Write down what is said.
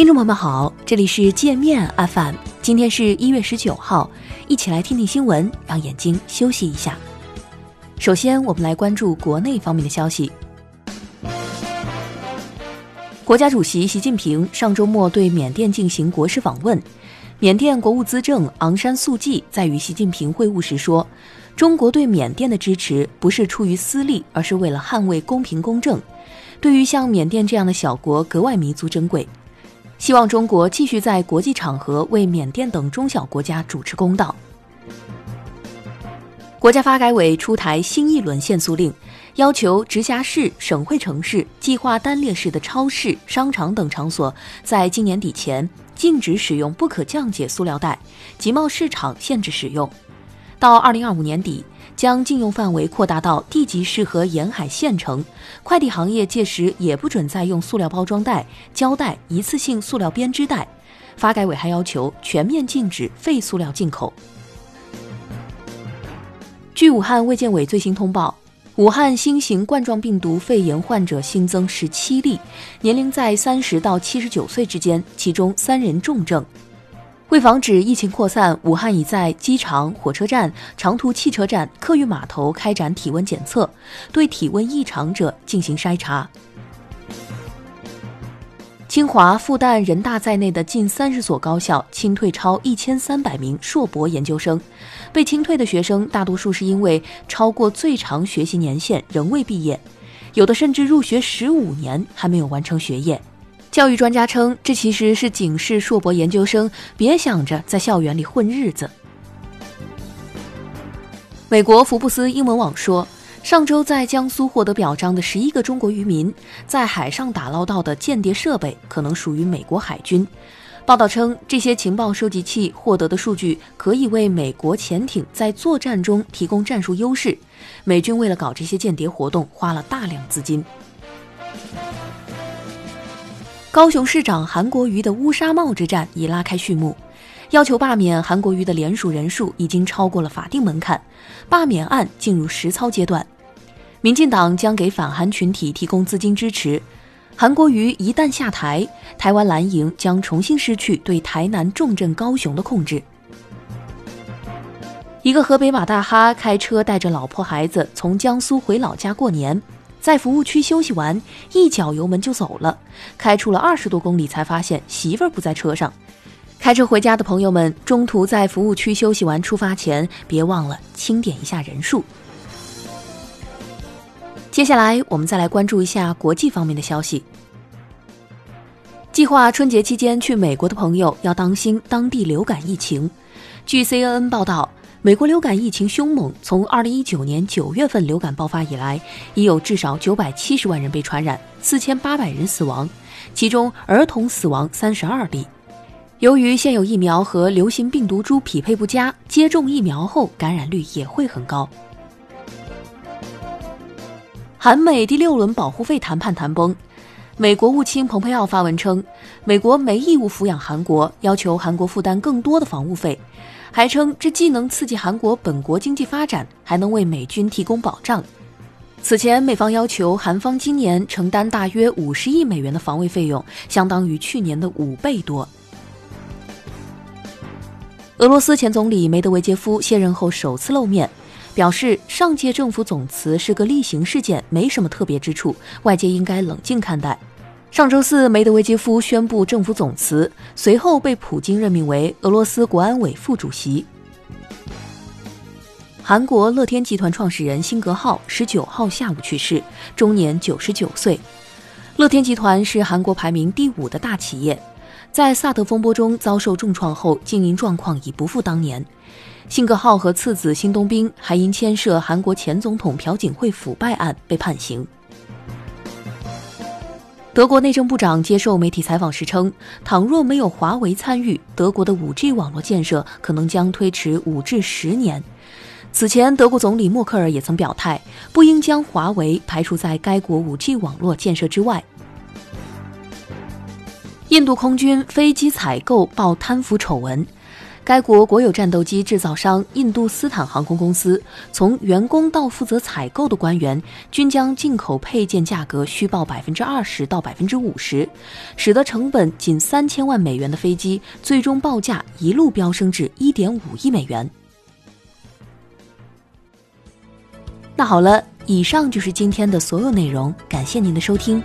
听众朋友们好，这里是界面 FM，今天是一月十九号，一起来听听新闻，让眼睛休息一下。首先，我们来关注国内方面的消息。国家主席习近平上周末对缅甸进行国事访问，缅甸国务资政昂山素季在与习近平会晤时说：“中国对缅甸的支持不是出于私利，而是为了捍卫公平公正。对于像缅甸这样的小国，格外弥足珍贵。希望中国继续在国际场合为缅甸等中小国家主持公道。”国家发改委出台新一轮限塑令。要求直辖市、省会城市、计划单列市的超市、商场等场所，在今年底前禁止使用不可降解塑料袋；集贸市场限制使用。到二零二五年底，将禁用范围扩大到地级市和沿海县城。快递行业届时也不准再用塑料包装袋、胶带、一次性塑料编织袋。发改委还要求全面禁止废塑料进口。据武汉卫健委最新通报。武汉新型冠状病毒肺炎患者新增十七例，年龄在三十到七十九岁之间，其中三人重症。为防止疫情扩散，武汉已在机场、火车站、长途汽车站、客运码头开展体温检测，对体温异常者进行筛查。清华、复旦、人大在内的近三十所高校清退超一千三百名硕博研究生，被清退的学生大多数是因为超过最长学习年限仍未毕业，有的甚至入学十五年还没有完成学业。教育专家称，这其实是警示硕博研究生别想着在校园里混日子。美国福布斯英文网说。上周在江苏获得表彰的十一个中国渔民，在海上打捞到的间谍设备可能属于美国海军。报道称，这些情报收集器获得的数据可以为美国潜艇在作战中提供战术优势。美军为了搞这些间谍活动，花了大量资金。高雄市长韩国瑜的乌纱帽之战已拉开序幕。要求罢免韩国瑜的联署人数已经超过了法定门槛，罢免案进入实操阶段。民进党将给反韩群体提供资金支持。韩国瑜一旦下台，台湾蓝营将重新失去对台南重镇高雄的控制。一个河北马大哈开车带着老婆孩子从江苏回老家过年，在服务区休息完，一脚油门就走了，开出了二十多公里才发现媳妇儿不在车上。开车回家的朋友们，中途在服务区休息完，出发前别忘了清点一下人数。接下来，我们再来关注一下国际方面的消息。计划春节期间去美国的朋友要当心当地流感疫情。据 CNN 报道，美国流感疫情凶猛，从2019年9月份流感爆发以来，已有至少970万人被传染，4800人死亡，其中儿童死亡32例。由于现有疫苗和流行病毒株匹配不佳，接种疫苗后感染率也会很高。韩美第六轮保护费谈判谈崩，美国务卿蓬佩奥发文称，美国没义务抚养韩国，要求韩国负担更多的防务费，还称这既能刺激韩国本国经济发展，还能为美军提供保障。此前，美方要求韩方今年承担大约五十亿美元的防卫费用，相当于去年的五倍多。俄罗斯前总理梅德韦杰夫卸任后首次露面，表示上届政府总辞是个例行事件，没什么特别之处，外界应该冷静看待。上周四，梅德韦杰夫宣布政府总辞，随后被普京任命为俄罗斯国安委副主席。韩国乐天集团创始人辛格浩十九号下午去世，终年九十九岁。乐天集团是韩国排名第五的大企业。在萨德风波中遭受重创后，经营状况已不复当年。辛格浩和次子辛东兵还因牵涉韩国前总统朴槿惠腐败案被判刑。德国内政部长接受媒体采访时称，倘若没有华为参与，德国的 5G 网络建设可能将推迟五至十年。此前，德国总理默克尔也曾表态，不应将华为排除在该国 5G 网络建设之外。印度空军飞机采购爆贪腐丑闻，该国国有战斗机制造商印度斯坦航空公司，从员工到负责采购的官员，均将进口配件价格虚报百分之二十到百分之五十，使得成本仅三千万美元的飞机，最终报价一路飙升至一点五亿美元。那好了，以上就是今天的所有内容，感谢您的收听。